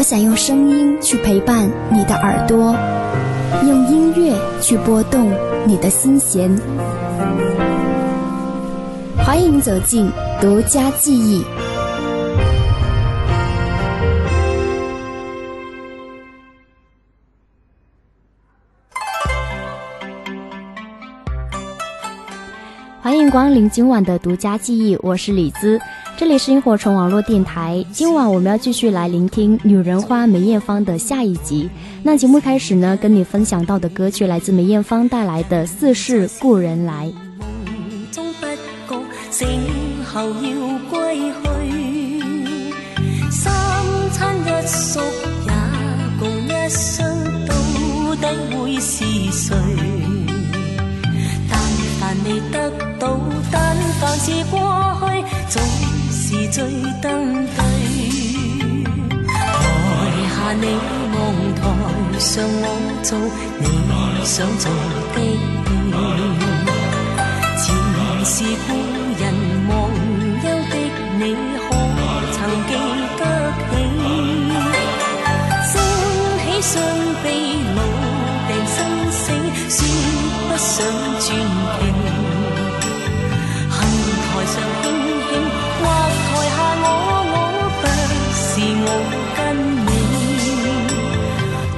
我想用声音去陪伴你的耳朵，用音乐去拨动你的心弦。欢迎走进《独家记忆》，欢迎光临今晚的《独家记忆》，我是李子。这里是萤火虫网络电台，今晚我们要继续来聆听《女人花》梅艳芳的下一集。那节目开始呢，跟你分享到的歌曲来自梅艳芳带来的《似是故人来》。到，但凡得凡是过去，总是最登对。台下你望，台上我做你想做的。前是故人忘忧的你，可曾记得起？升起伤悲，老定生死，说不上传奇。上轻轻，画台下我我不是我跟你，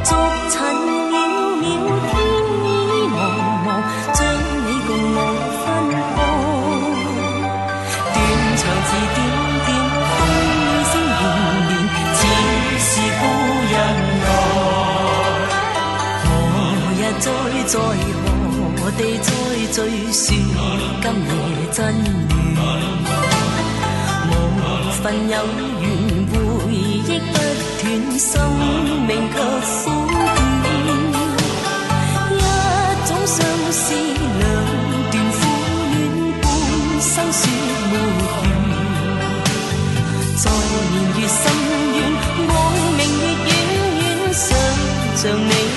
足尘渺渺，天已茫茫，将你共我分隔。断肠字点点，欢声连连，似是故人来。何日再在何地再聚？说今夜真。份有缘，回忆不断，生命却苦短。一种相思，两段苦恋，半生说没完。在年月深远，望明月远远，想着你。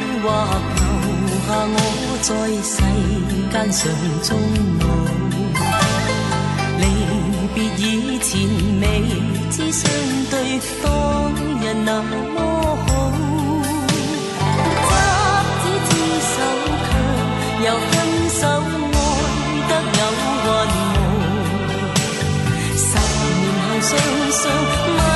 或留下我，在世间上终老。离别以前，未知相对，当日那么好。执子之手，却又分手，爱得有幻梦。十年后，双双。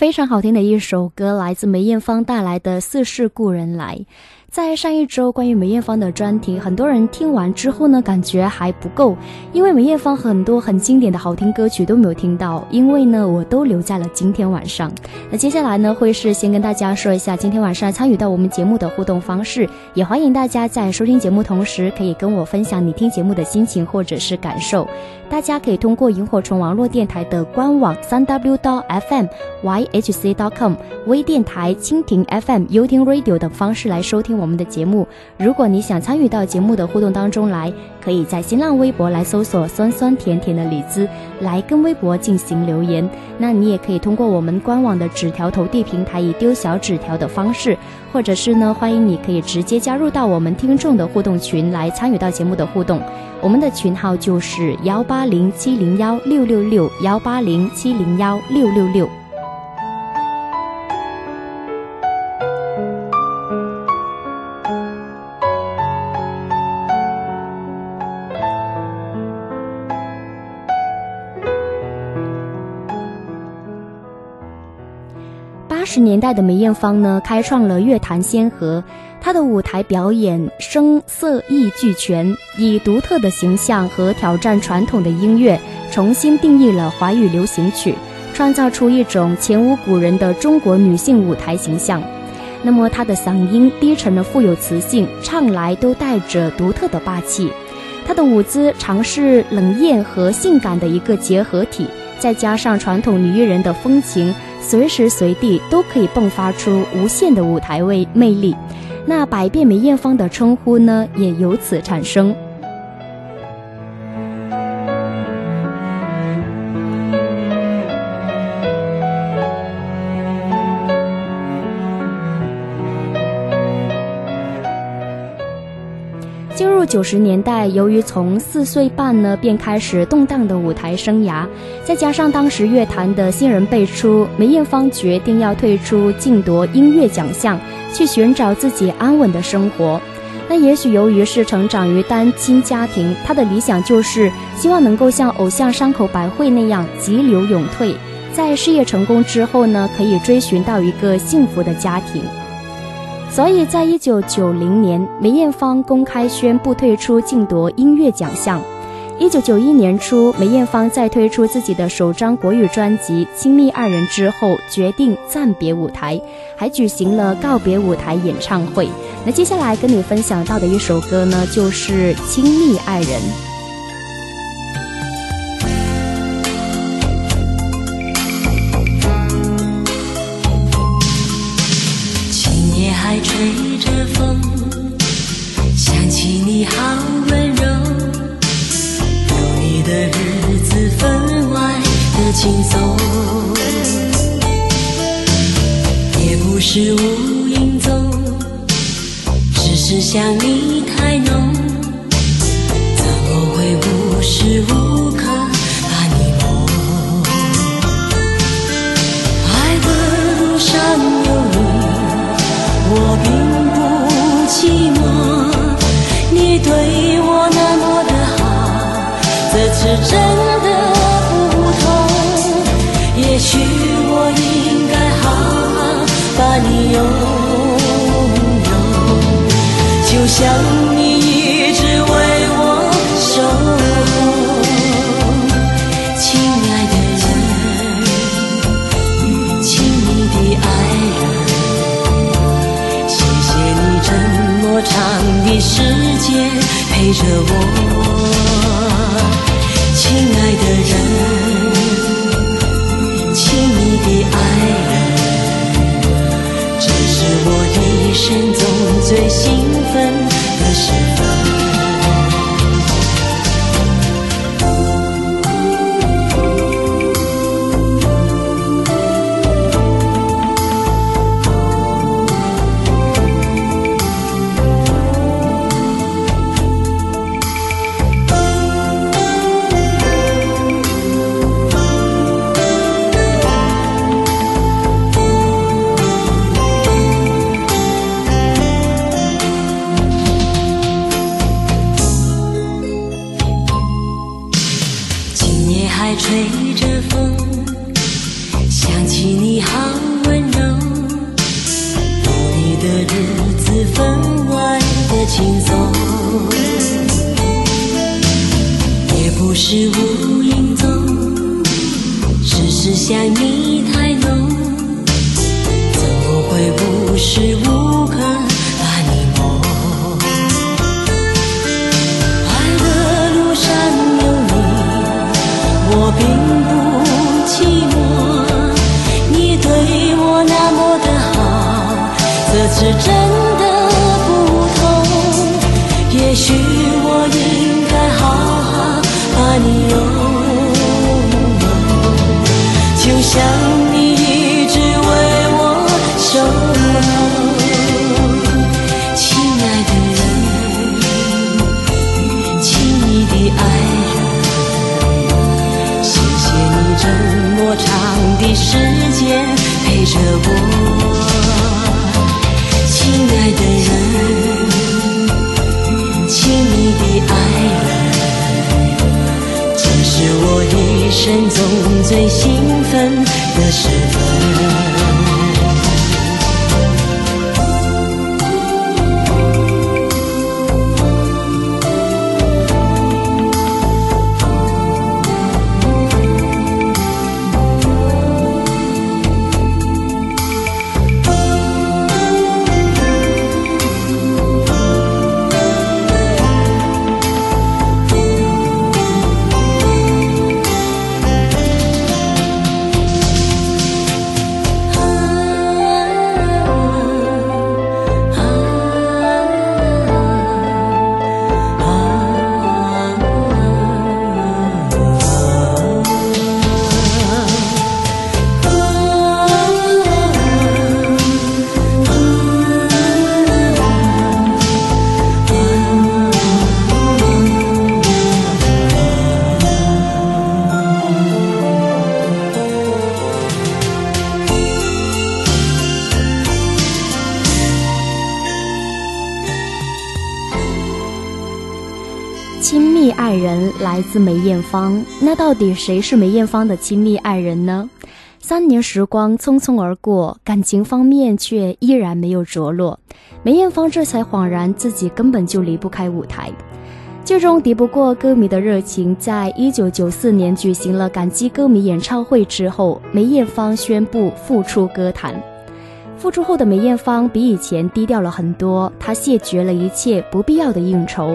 非常好听的一首歌，来自梅艳芳带来的《似是故人来》。在上一周关于梅艳芳的专题，很多人听完之后呢，感觉还不够，因为梅艳芳很多很经典的好听歌曲都没有听到。因为呢，我都留在了今天晚上。那接下来呢，会是先跟大家说一下今天晚上参与到我们节目的互动方式，也欢迎大家在收听节目同时，可以跟我分享你听节目的心情或者是感受。大家可以通过萤火虫网络电台的官网三 w dot fm yhc dot com 微电台蜻蜓 FM、u 蜻蜓 radio 等方式来收听我们的节目。如果你想参与到节目的互动当中来，可以在新浪微博来搜索“酸酸甜甜的李子”来跟微博进行留言。那你也可以通过我们官网的纸条投递平台，以丢小纸条的方式。或者是呢，欢迎你可以直接加入到我们听众的互动群来参与到节目的互动，我们的群号就是幺八零七零幺六六六幺八零七零幺六六六。十年代的梅艳芳呢，开创了乐坛先河。她的舞台表演声色艺俱全，以独特的形象和挑战传统的音乐，重新定义了华语流行曲，创造出一种前无古人的中国女性舞台形象。那么她的嗓音低沉的富有磁性，唱来都带着独特的霸气。她的舞姿尝试冷艳和性感的一个结合体，再加上传统女艺人的风情。随时随地都可以迸发出无限的舞台位魅力，那“百变梅艳芳”的称呼呢，也由此产生。九十年代，由于从四岁半呢便开始动荡的舞台生涯，再加上当时乐坛的新人辈出，梅艳芳决定要退出竞夺音乐奖项，去寻找自己安稳的生活。那也许由于是成长于单亲家庭，她的理想就是希望能够像偶像山口百惠那样急流勇退，在事业成功之后呢，可以追寻到一个幸福的家庭。所以在一九九零年，梅艳芳公开宣布退出竞夺音乐奖项。一九九一年初，梅艳芳在推出自己的首张国语专辑《亲密爱人》之后，决定暂别舞台，还举行了告别舞台演唱会。那接下来跟你分享到的一首歌呢，就是《亲密爱人》。梅艳芳，那到底谁是梅艳芳的亲密爱人呢？三年时光匆匆而过，感情方面却依然没有着落。梅艳芳这才恍然，自己根本就离不开舞台。最终敌不过歌迷的热情，在一九九四年举行了感激歌迷演唱会之后，梅艳芳宣布复出歌坛。复出后的梅艳芳比以前低调了很多，她谢绝了一切不必要的应酬。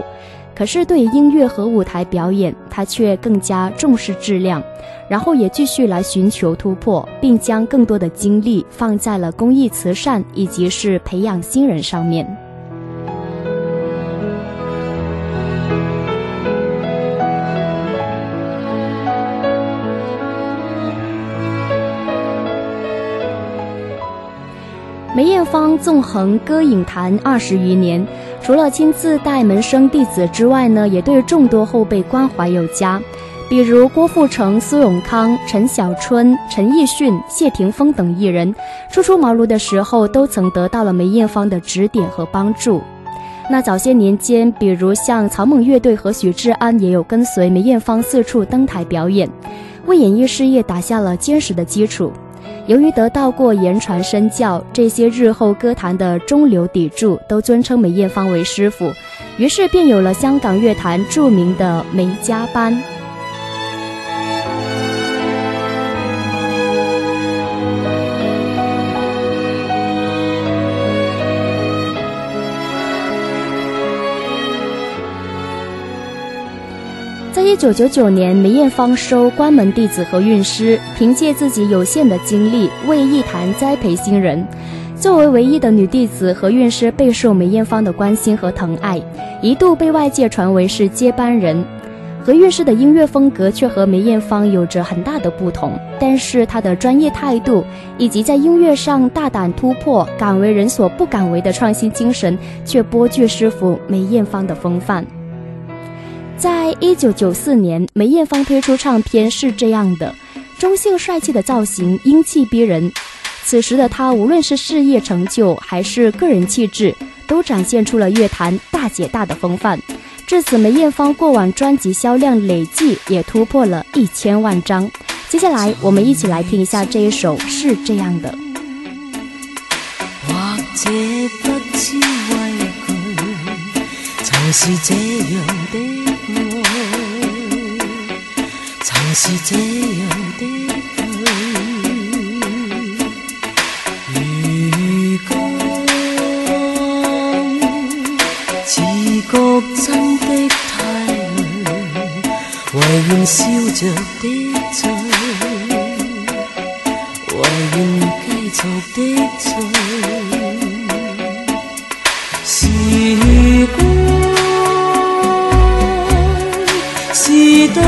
可是，对音乐和舞台表演，他却更加重视质量，然后也继续来寻求突破，并将更多的精力放在了公益慈善以及是培养新人上面。梅艳芳纵横歌影坛二十余年。除了亲自带门生弟子之外呢，也对众多后辈关怀有加，比如郭富城、苏永康、陈小春、陈奕迅、谢霆锋等艺人，初出茅庐的时候都曾得到了梅艳芳的指点和帮助。那早些年间，比如像草蜢乐队和许志安，也有跟随梅艳芳四处登台表演，为演艺事业打下了坚实的基础。由于得到过言传身教，这些日后歌坛的中流砥柱都尊称梅艳芳为师傅，于是便有了香港乐坛著名的梅家班。一九九九年，梅艳芳收关门弟子何韵诗，凭借自己有限的精力为艺坛栽培新人。作为唯一的女弟子，何韵诗备受梅艳芳的关心和疼爱，一度被外界传为是接班人。何韵诗的音乐风格却和梅艳芳有着很大的不同，但是她的专业态度以及在音乐上大胆突破、敢为人所不敢为的创新精神，却颇具师傅梅艳芳的风范。在一九九四年，梅艳芳推出唱片是这样的，中性帅气的造型，英气逼人。此时的她，无论是事业成就还是个人气质，都展现出了乐坛大姐大的风范。至此，梅艳芳过往专辑销量累计也突破了一千万张。接下来，我们一起来听一下这一首是这样的。是这样的醉。如果自觉真的太累，唯愿笑着的醉，唯愿继续的醉。时光是对的。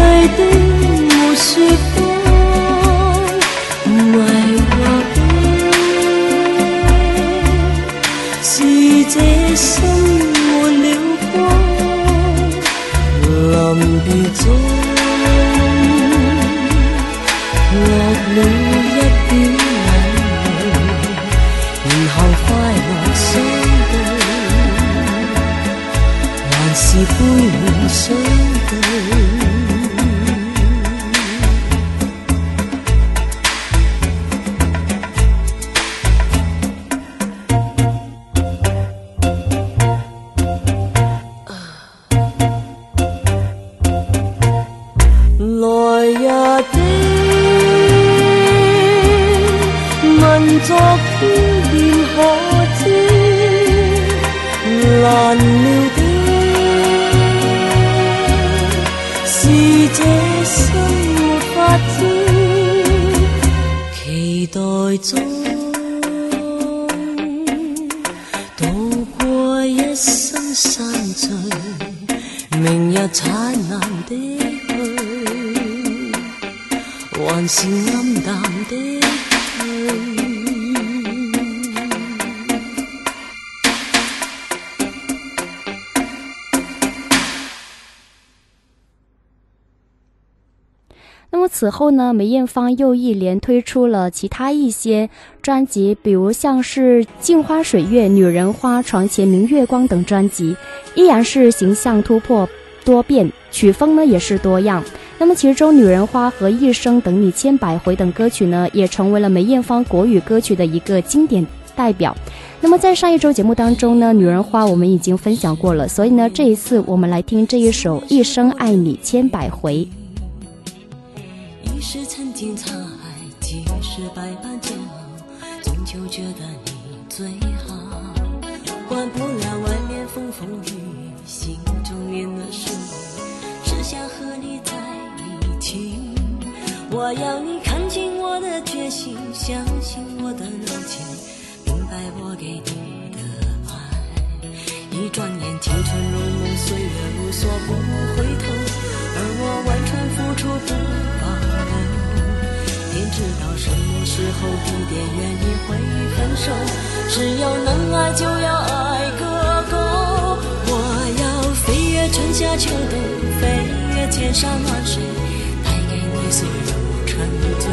一生散聚，明日灿烂的去，还是暗淡的。此后呢，梅艳芳又一连推出了其他一些专辑，比如像是《镜花水月》《女人花》《床前明月光》等专辑，依然是形象突破多变，曲风呢也是多样。那么其中《女人花》和《一生等你千百回》等歌曲呢，也成为了梅艳芳国语歌曲的一个经典代表。那么在上一周节目当中呢，《女人花》我们已经分享过了，所以呢，这一次我们来听这一首《一生爱你千百回》。是曾经沧海，几使百般煎熬，终究觉得你最好。管不了外面风风雨雨，心中念的是你，只想和你在一起。我要你看清我的决心，相信我的柔情，明白我给你的爱。一转眼青春如梦，岁月如梭不回头，而我完全付出不。时候地点愿意会分手，只要能爱就要爱个够。我要飞越春夏秋冬，飞越千山万水，带给你所有沉醉。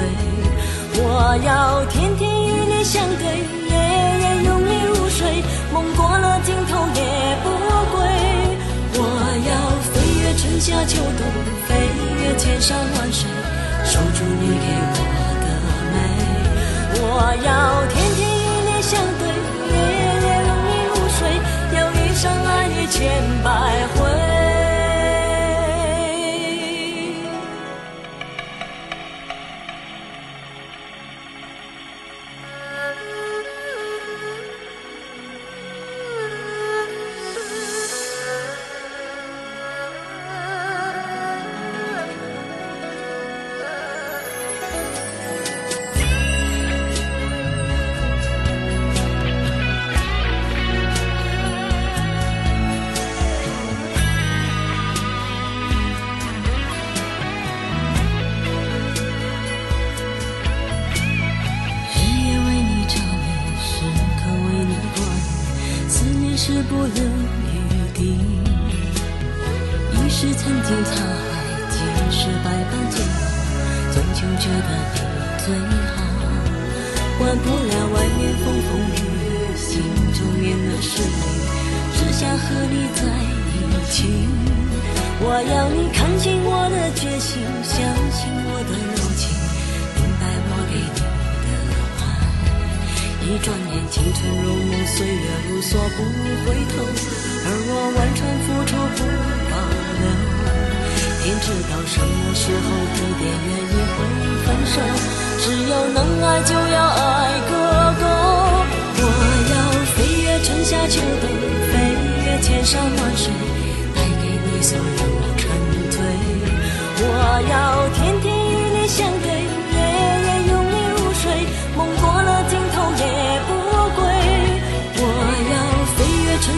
我要天天与你相对，夜夜拥你入睡，梦过了尽头也不归。我要飞越春夏秋冬，飞越千山万水，守住你给我。我要天。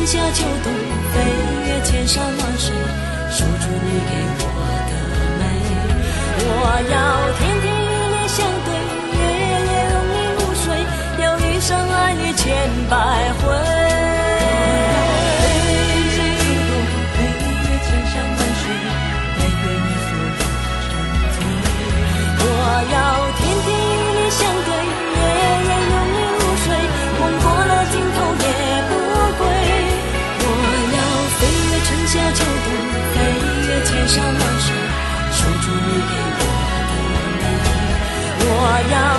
夏秋冬영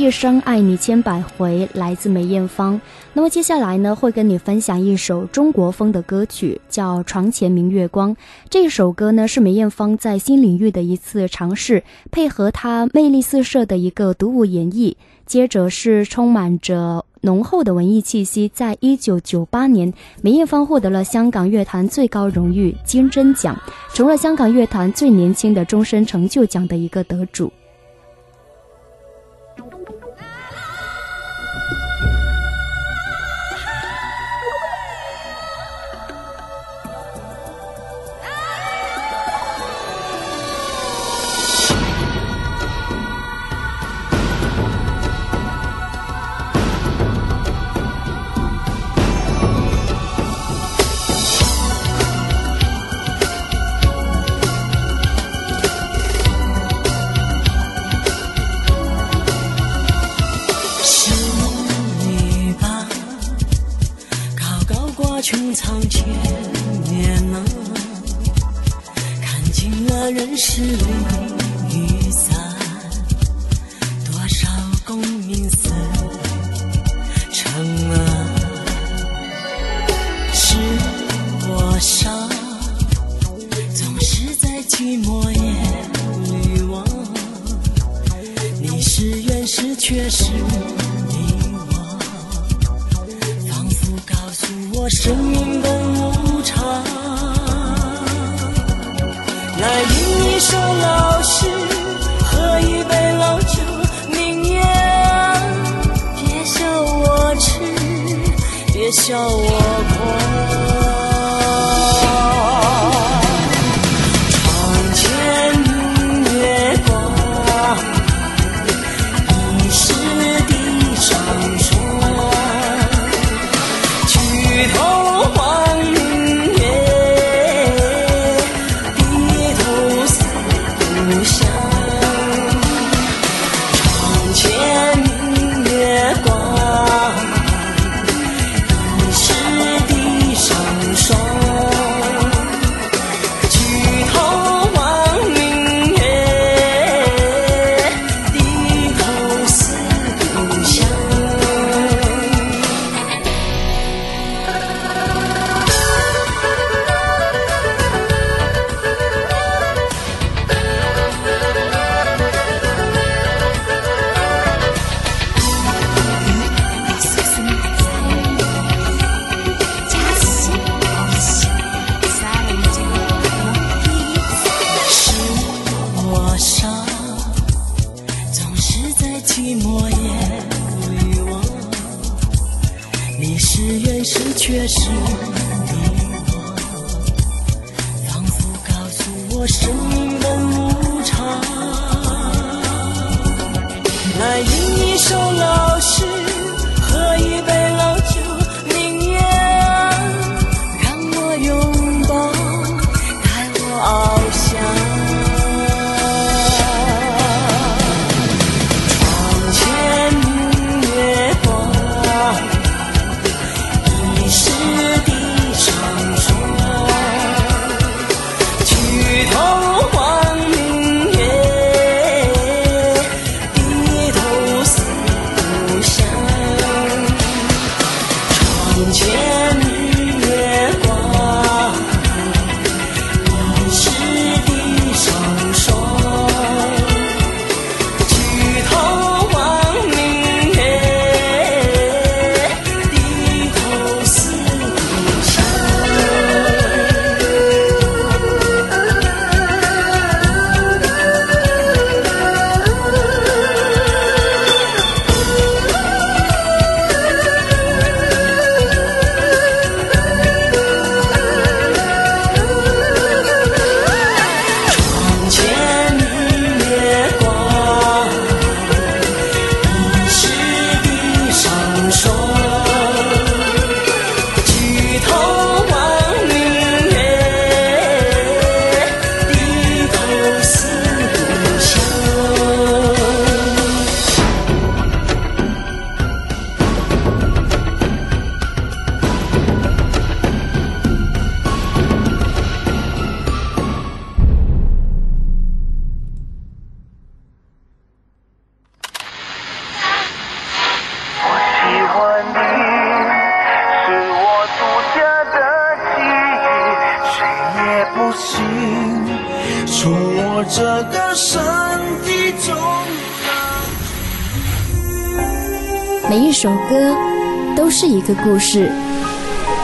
一生爱你千百回，来自梅艳芳。那么接下来呢，会跟你分享一首中国风的歌曲，叫《床前明月光》。这首歌呢，是梅艳芳在新领域的一次尝试，配合她魅力四射的一个独舞演绎。接着是充满着浓厚的文艺气息。在一九九八年，梅艳芳获得了香港乐坛最高荣誉金针奖，成了香港乐坛最年轻的终身成就奖的一个得主。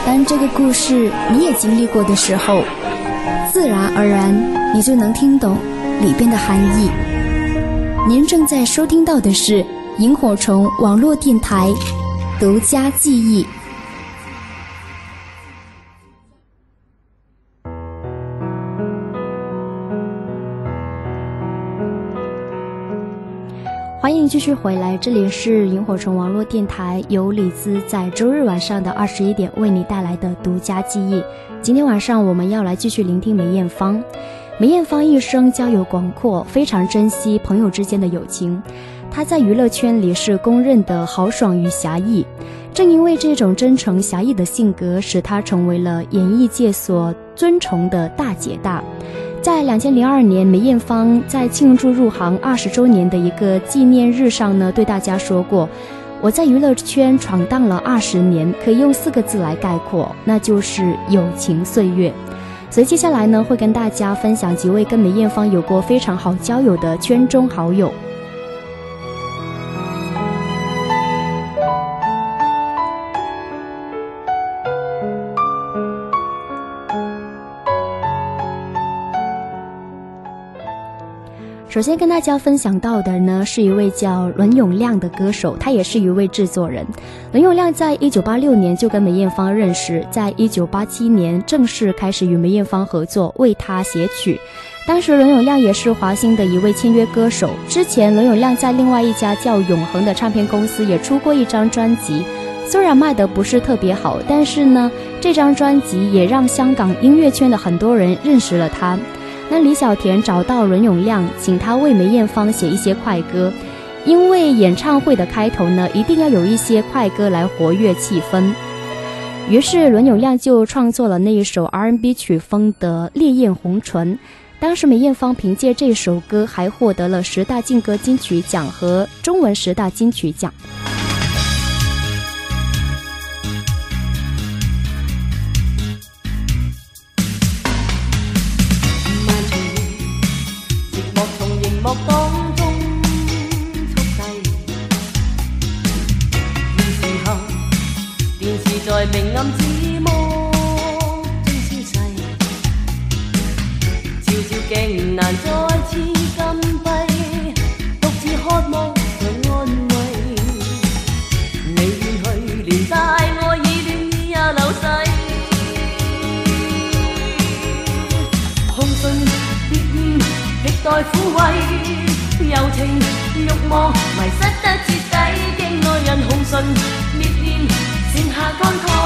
当这个故事你也经历过的时候，自然而然你就能听懂里边的含义。您正在收听到的是萤火虫网络电台独家记忆。继续回来，这里是萤火虫网络电台，由李子在周日晚上的二十一点为你带来的独家记忆。今天晚上我们要来继续聆听梅艳芳。梅艳芳一生交友广阔，非常珍惜朋友之间的友情。她在娱乐圈里是公认的豪爽与侠义。正因为这种真诚侠义的性格，使她成为了演艺界所尊崇的大姐大。在两千零二年，梅艳芳在庆祝入行二十周年的一个纪念日上呢，对大家说过：“我在娱乐圈闯荡了二十年，可以用四个字来概括，那就是友情岁月。”所以接下来呢，会跟大家分享几位跟梅艳芳有过非常好交友的圈中好友。首先跟大家分享到的呢，是一位叫伦永亮的歌手，他也是一位制作人。伦永亮在一九八六年就跟梅艳芳认识，在一九八七年正式开始与梅艳芳合作，为她写曲。当时伦永亮也是华星的一位签约歌手。之前伦永亮在另外一家叫永恒的唱片公司也出过一张专辑，虽然卖得不是特别好，但是呢，这张专辑也让香港音乐圈的很多人认识了他。那李小田找到伦永亮，请他为梅艳芳写一些快歌，因为演唱会的开头呢，一定要有一些快歌来活跃气氛。于是伦永亮就创作了那一首 R&B 曲风的《烈焰红唇》。当时梅艳芳凭借这首歌还获得了十大劲歌金曲奖和中文十大金曲奖。當中速遞。要是後電視在明暗指魔中消逝，照照鏡難再次禁閉，獨自渴望在安慰。你遠去，連帶我已亂也流逝。空信別意，歷代撫慰。柔情欲望迷失得徹底，經愛人紅唇烈焰，剩下乾涸。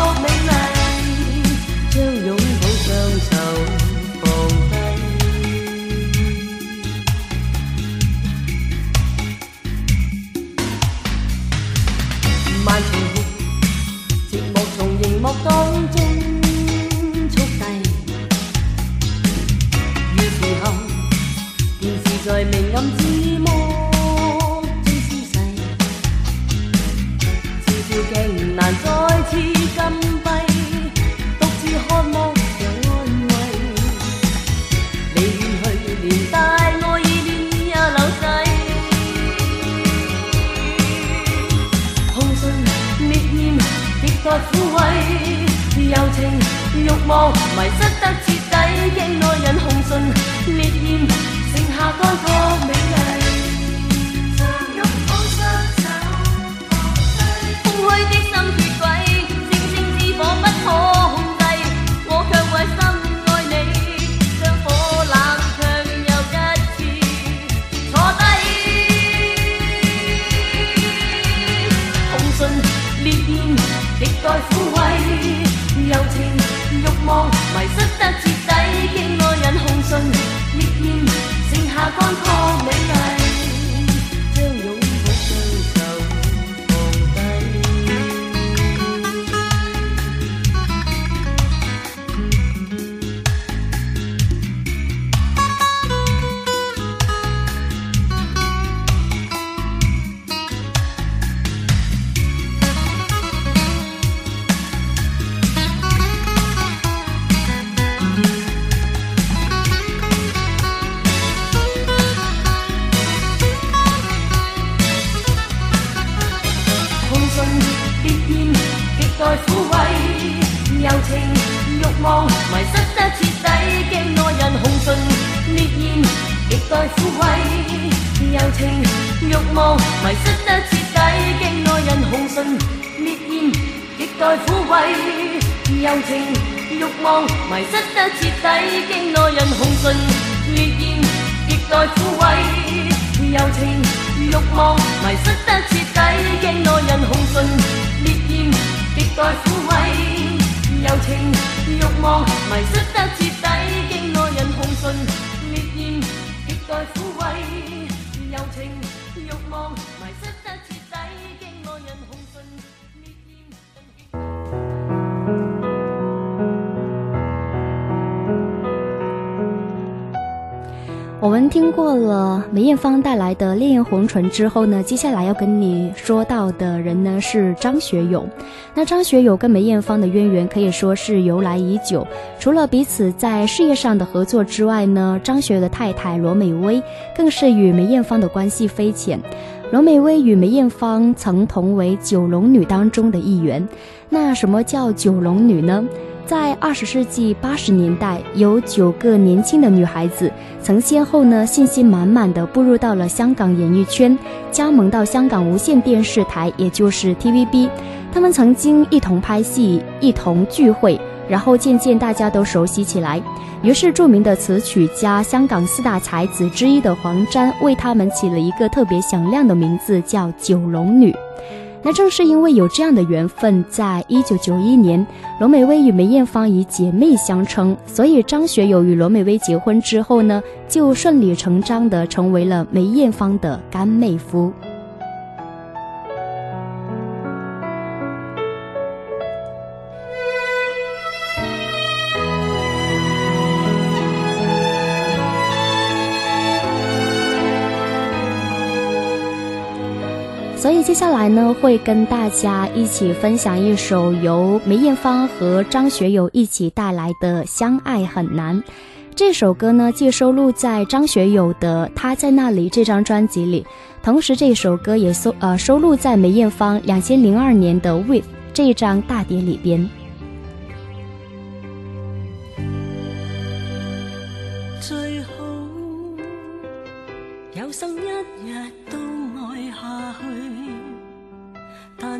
纯之后呢，接下来要跟你说到的人呢是张学友。那张学友跟梅艳芳的渊源可以说是由来已久。除了彼此在事业上的合作之外呢，张学友的太太罗美薇更是与梅艳芳的关系匪浅。罗美薇与梅艳芳曾同为九龙女当中的一员。那什么叫九龙女呢？在二十世纪八十年代，有九个年轻的女孩子曾先后呢信心满满地步入到了香港演艺圈，加盟到香港无线电视台，也就是 TVB。她们曾经一同拍戏，一同聚会，然后渐渐大家都熟悉起来。于是，著名的词曲家、香港四大才子之一的黄沾为她们起了一个特别响亮的名字，叫“九龙女”。那正是因为有这样的缘分，在一九九一年，罗美薇与梅艳芳以姐妹相称，所以张学友与罗美薇结婚之后呢，就顺理成章的成为了梅艳芳的干妹夫。接下来呢，会跟大家一起分享一首由梅艳芳和张学友一起带来的《相爱很难》这首歌呢，既收录在张学友的《他在那里》这张专辑里，同时这首歌也收呃收录在梅艳芳两千零二年的《With》这张大碟里边。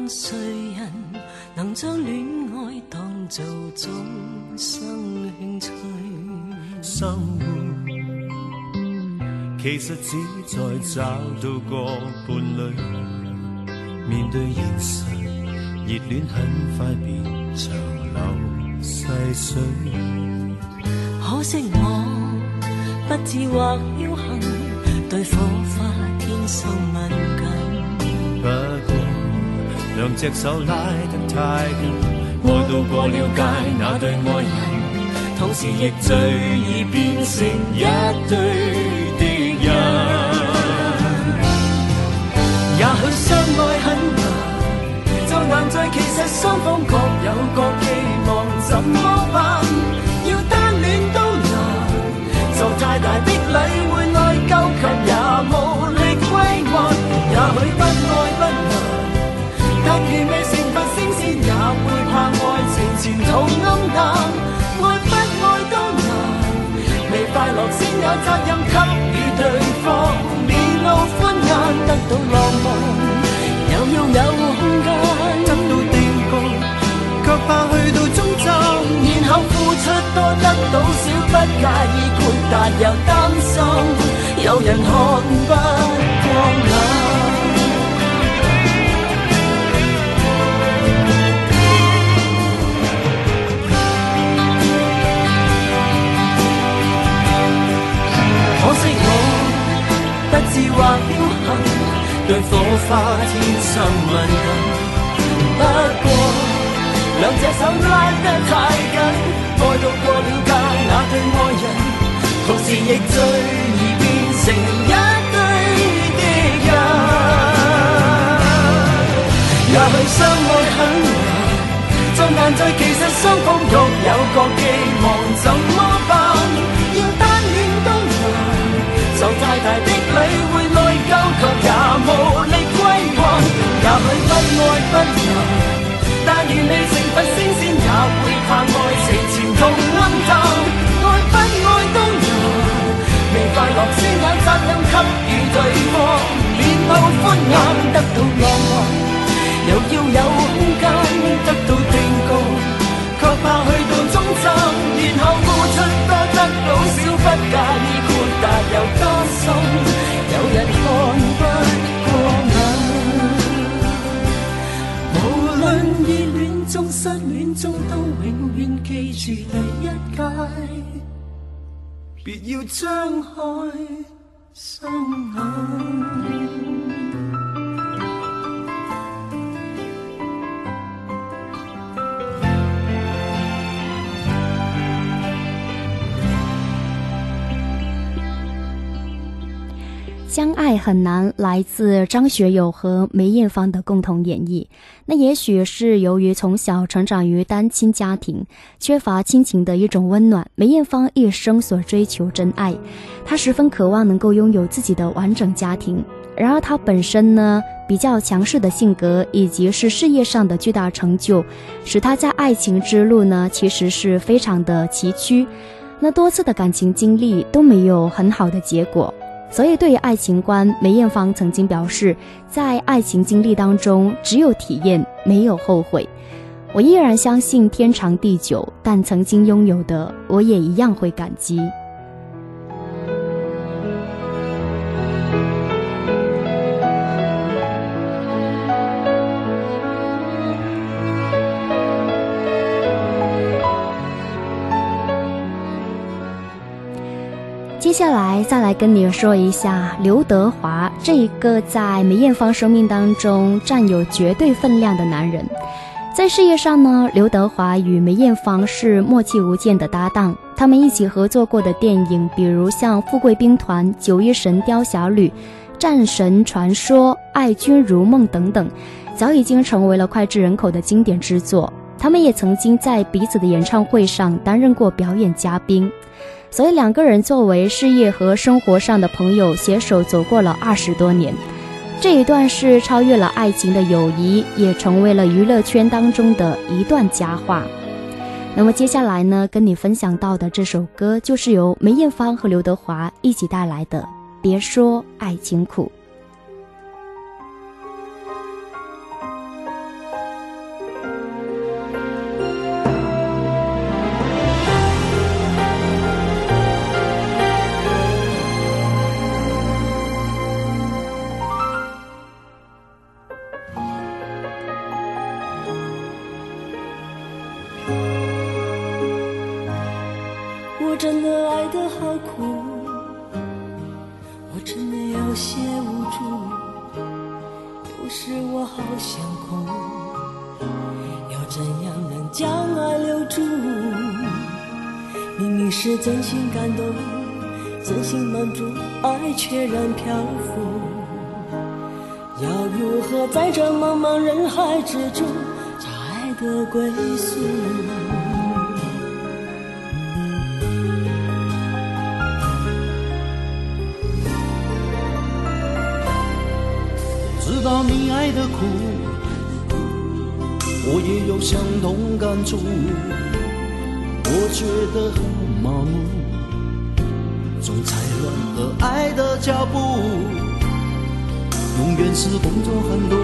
谁人能将恋爱当做终生兴趣？生活其实只在找到个伴侣，面对现实，热恋很快变长流细水。可惜我不智或侥幸，对火花天生敏感。两只手拉得太紧，爱到过了界，那对爱人，同时亦最易变成一对敌人。也许相爱很难，就难在其实双方各有各寄望，怎么办？要单恋都难，就太大的礼会内疚，却也无力归还。也许不爱不。同暗淡，爱不爱都难，未快乐先有责任给予对方。面露欢颜得到浪漫，有欲有空间，得到定局，却怕去到终站。然后付出多得到少，不介意豁达又担心，有人看不眼。是或侥幸，对火花天生敏感。不过，两只手拉得太紧，爱到过了界，那对爱人，同时亦最易变成一堆的人。也许相爱很难，再难在其实双方各有各寄望，怎么办？要单恋都难，就太大的。里会内疚，却也无力归还。也许不爱不能，但愿你情佛新仙也会怕爱情前藏暗争。爱不爱都能，未快乐先有责任给予对方。得到欢颜得到安慰，又要有空间，得到定局，却怕去到终站，然后付出多，得到少，不介意。失恋中都永远记住第一诫，别要张开双眼。相爱很难，来自张学友和梅艳芳的共同演绎。那也许是由于从小成长于单亲家庭，缺乏亲情的一种温暖。梅艳芳一生所追求真爱，她十分渴望能够拥有自己的完整家庭。然而，她本身呢比较强势的性格，以及是事业上的巨大成就，使她在爱情之路呢其实是非常的崎岖。那多次的感情经历都没有很好的结果。所以，对于爱情观，梅艳芳曾经表示，在爱情经历当中，只有体验，没有后悔。我依然相信天长地久，但曾经拥有的，我也一样会感激。接下来再来跟你说一下刘德华这一个在梅艳芳生命当中占有绝对分量的男人，在事业上呢，刘德华与梅艳芳是默契无间的搭档，他们一起合作过的电影，比如像《富贵兵团》《九一神雕侠侣》《战神传说》《爱君如梦》等等，早已经成为了脍炙人口的经典之作。他们也曾经在彼此的演唱会上担任过表演嘉宾。所以两个人作为事业和生活上的朋友，携手走过了二十多年，这一段是超越了爱情的友谊，也成为了娱乐圈当中的一段佳话。那么接下来呢，跟你分享到的这首歌，就是由梅艳芳和刘德华一起带来的《别说爱情苦》。你却然漂浮，要如何在这茫茫人海之中找爱的归宿？知道你爱的苦，我也有相同感触，我觉得很麻木。和爱的脚步，永远是工作很多，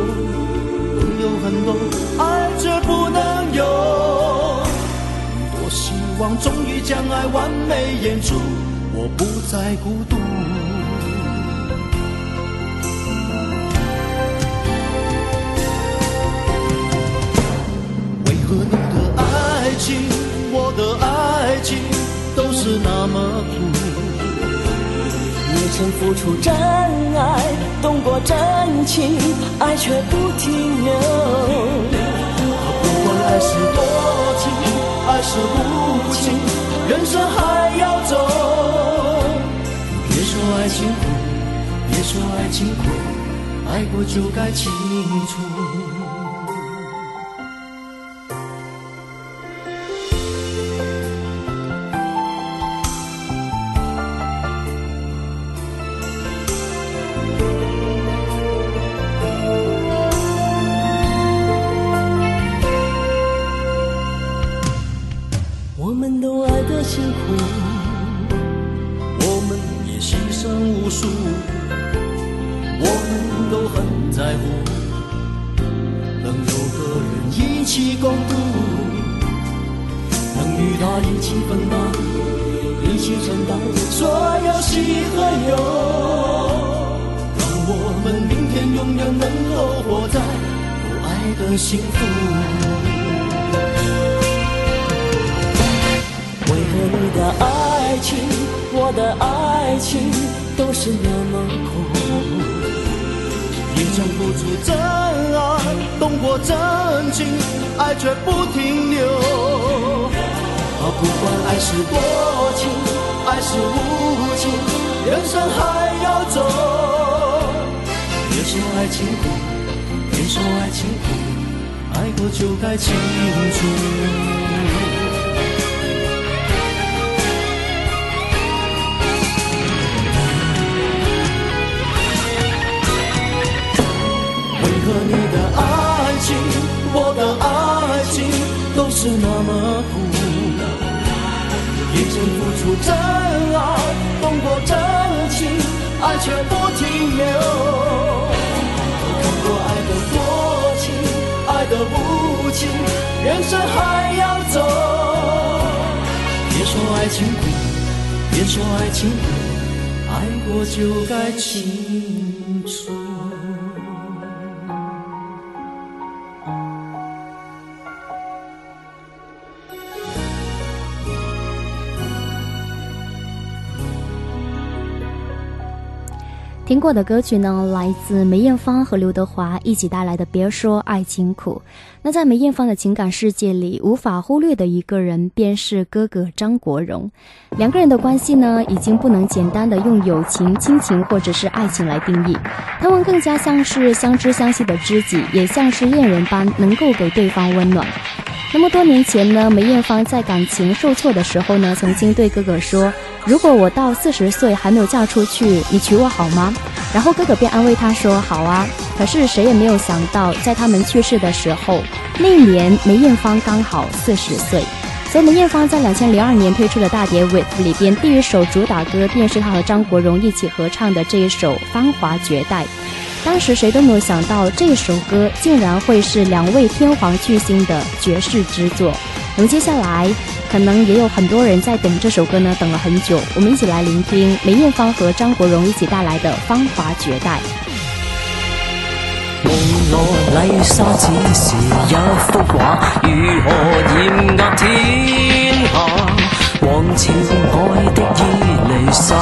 朋友很多，爱却不能有。多希望终于将爱完美演出，我不再孤独。为何你的爱情，我的爱情，都是那么苦？曾付出真爱，动过真情，爱却不停留。不管爱是多情，爱是无情，人生还要走。别说爱情苦，别说爱情苦，爱过就该清楚。和忧？让我们明天永远能够活在有爱的幸福。为何你的爱情，我的爱情都是那么苦？也曾付出真爱，动过真情，爱却不停留。哦，不管爱是多情。爱是无情，人生还要走。别说爱情苦，别说爱情苦，爱过就该清楚。为何你的爱情，我的爱情，都是那么？一生付出真爱，动过真情，爱却不停留。我看过爱的多情，爱的无情，人生还要走。别说爱情苦，别说爱情苦，爱过就该情。听过的歌曲呢，来自梅艳芳和刘德华一起带来的《别说爱情苦》。那在梅艳芳的情感世界里，无法忽略的一个人便是哥哥张国荣。两个人的关系呢，已经不能简单的用友情、亲情或者是爱情来定义，他们更加像是相知相惜的知己，也像是恋人般能够给对方温暖。那么多年前呢，梅艳芳在感情受挫的时候呢，曾经对哥哥说：“如果我到四十岁还没有嫁出去，你娶我好吗？”然后哥哥便安慰她说：“好啊。”可是谁也没有想到，在他们去世的时候，那一年梅艳芳刚好四十岁。所以梅艳芳在两千零二年推出的大碟《With》里边，第一首主打歌便是她和张国荣一起合唱的这一首《芳华绝代》。当时谁都没有想到这首歌竟然会是两位天皇巨星的绝世之作那么接下来可能也有很多人在等这首歌呢等了很久我们一起来聆听梅艳芳和张国荣一起带来的芳华绝代梦落丽莎只是一幅画如何迎压天下往前爱的伊丽莎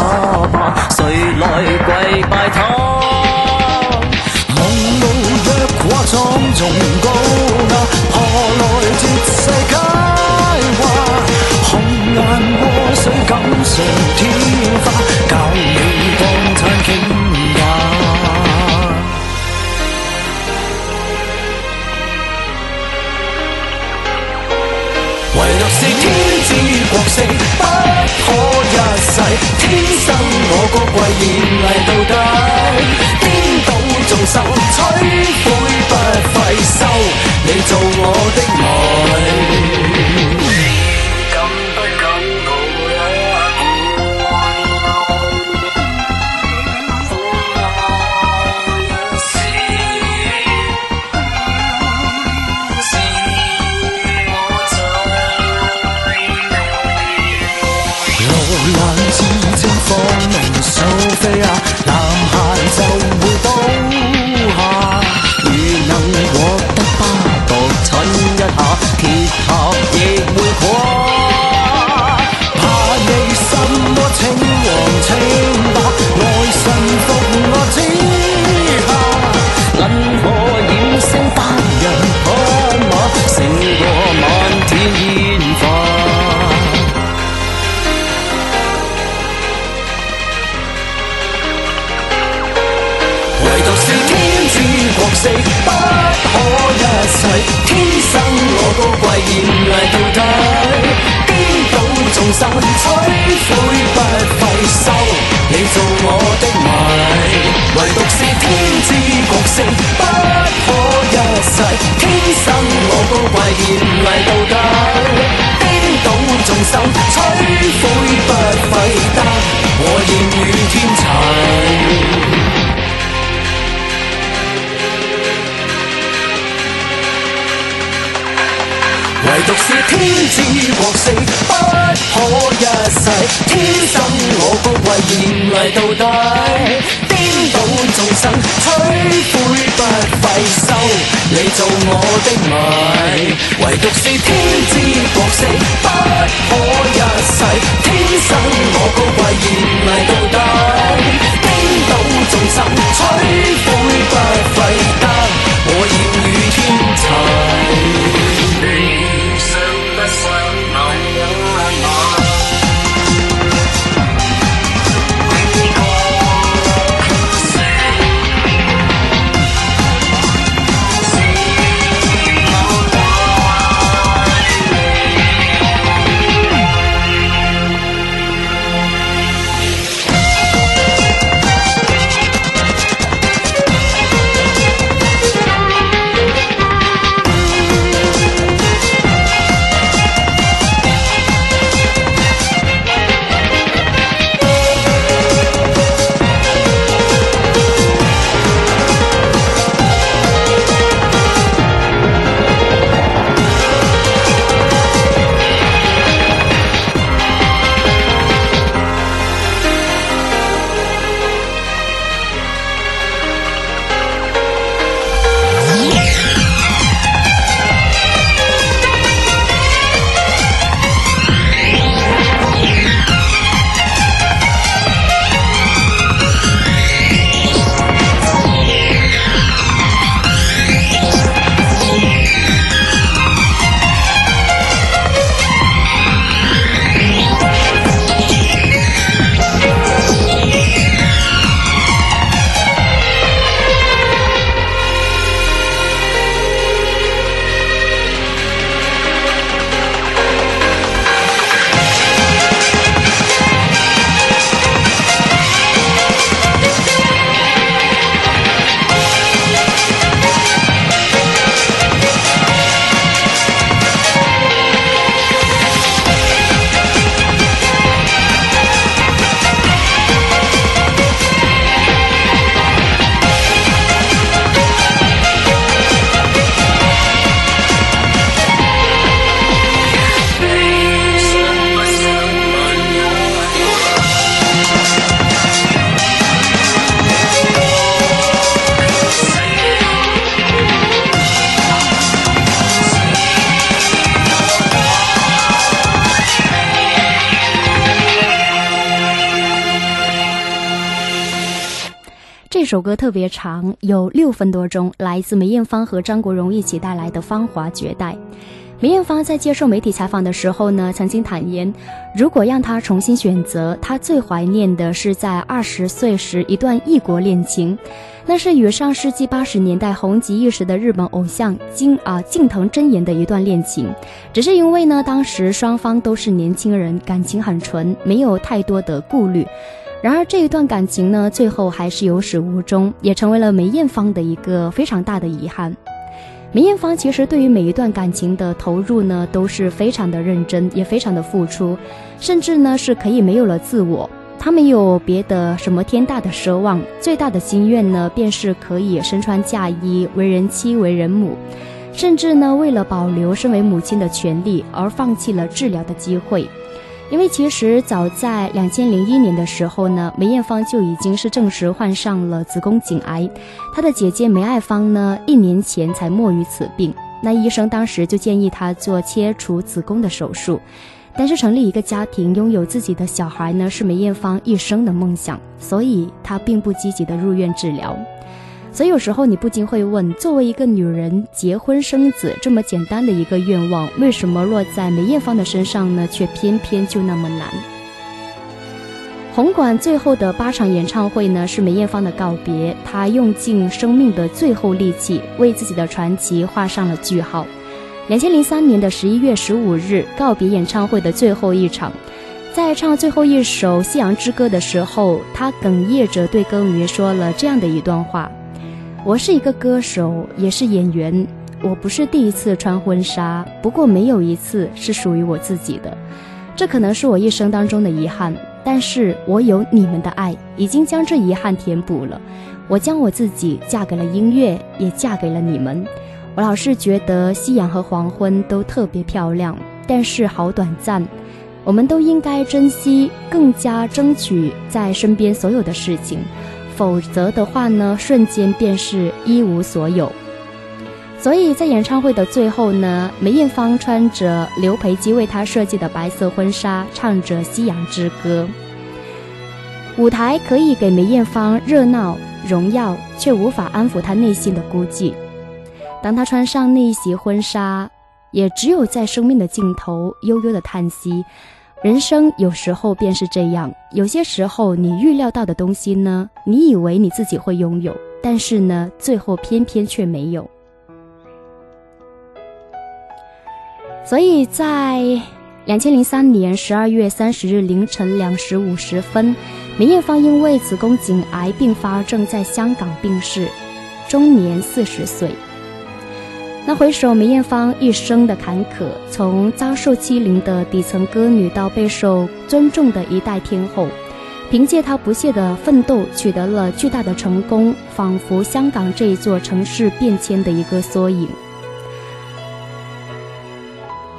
白谁来跪拜他我怎重高雅？何來絕世佳話？紅顏禍水錦上添花，教你當餐傾也。唯獨是天之國色，不可一世。天生我高貴豔麗到底，顛倒。众生取灰不费收，你做我的爱。收你做我的迷，唯独是天之角色不可一世。天生我高贵，艳丽到底，颠倒众生，摧毁不费得，我艳遇天齐。独是天之国士，不可一世，天生我高贵，贤惠到底，颠倒众生，取灰不费收。你做我的迷。唯独是天之国士，不可一世，天生我高贵，贤惠到底，颠倒众生，取灰不费。首歌特别长，有六分多钟，来自梅艳芳和张国荣一起带来的《芳华绝代》。梅艳芳在接受媒体采访的时候呢，曾经坦言，如果让她重新选择，她最怀念的是在二十岁时一段异国恋情，那是与上世纪八十年代红极一时的日本偶像金啊近藤真言的一段恋情。只是因为呢，当时双方都是年轻人，感情很纯，没有太多的顾虑。然而这一段感情呢，最后还是有始无终，也成为了梅艳芳的一个非常大的遗憾。梅艳芳其实对于每一段感情的投入呢，都是非常的认真，也非常的付出，甚至呢是可以没有了自我。她没有别的什么天大的奢望，最大的心愿呢，便是可以身穿嫁衣，为人妻，为人母。甚至呢，为了保留身为母亲的权利，而放弃了治疗的机会。因为其实早在两千零一年的时候呢，梅艳芳就已经是证实患上了子宫颈癌，她的姐姐梅爱芳呢，一年前才没于此病。那医生当时就建议她做切除子宫的手术，但是成立一个家庭，拥有自己的小孩呢，是梅艳芳一生的梦想，所以她并不积极的入院治疗。所以有时候你不禁会问：作为一个女人，结婚生子这么简单的一个愿望，为什么落在梅艳芳的身上呢？却偏偏就那么难。红馆最后的八场演唱会呢，是梅艳芳的告别，她用尽生命的最后力气，为自己的传奇画上了句号。两千零三年的十一月十五日，告别演唱会的最后一场，在唱最后一首《夕阳之歌》的时候，她哽咽着对歌迷说了这样的一段话。我是一个歌手，也是演员。我不是第一次穿婚纱，不过没有一次是属于我自己的，这可能是我一生当中的遗憾。但是我有你们的爱，已经将这遗憾填补了。我将我自己嫁给了音乐，也嫁给了你们。我老是觉得夕阳和黄昏都特别漂亮，但是好短暂。我们都应该珍惜，更加争取在身边所有的事情。否则的话呢，瞬间便是一无所有。所以在演唱会的最后呢，梅艳芳穿着刘培基为她设计的白色婚纱，唱着《夕阳之歌》。舞台可以给梅艳芳热闹荣耀，却无法安抚她内心的孤寂。当她穿上那一袭婚纱，也只有在生命的尽头，悠悠的叹息。人生有时候便是这样，有些时候你预料到的东西呢，你以为你自己会拥有，但是呢，最后偏偏却没有。所以在两千零三年十二月三十日凌晨两时五十分，梅艳芳因为子宫颈癌并发症在香港病逝，终年四十岁。那回首梅艳芳一生的坎坷，从遭受欺凌的底层歌女到备受尊重的一代天后，凭借她不懈的奋斗，取得了巨大的成功，仿佛香港这一座城市变迁的一个缩影。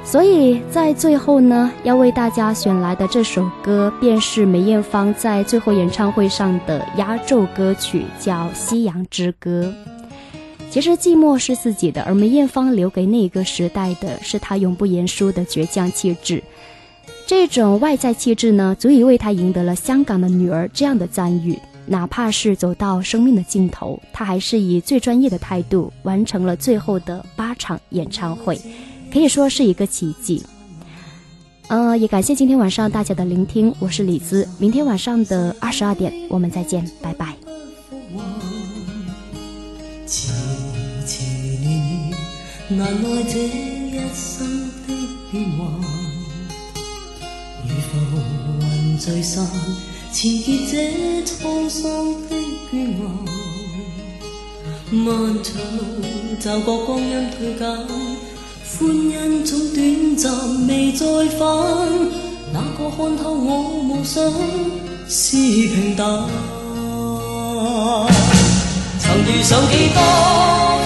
所以在最后呢，要为大家选来的这首歌，便是梅艳芳在最后演唱会上的压轴歌曲，叫《夕阳之歌》。其实寂寞是自己的，而梅艳芳留给那个时代的是她永不言输的倔强气质。这种外在气质呢，足以为她赢得了“香港的女儿”这样的赞誉。哪怕是走到生命的尽头，她还是以最专业的态度完成了最后的八场演唱会，可以说是一个奇迹。呃，也感谢今天晚上大家的聆听，我是李子。明天晚上的二十二点，我们再见，拜拜。难耐这一生的变幻，如浮云聚散，缠结这沧桑的眷爱。漫长，走觉光阴退减，欢欣总短暂，未再返。哪个看透我梦想是平淡？曾遇上几多？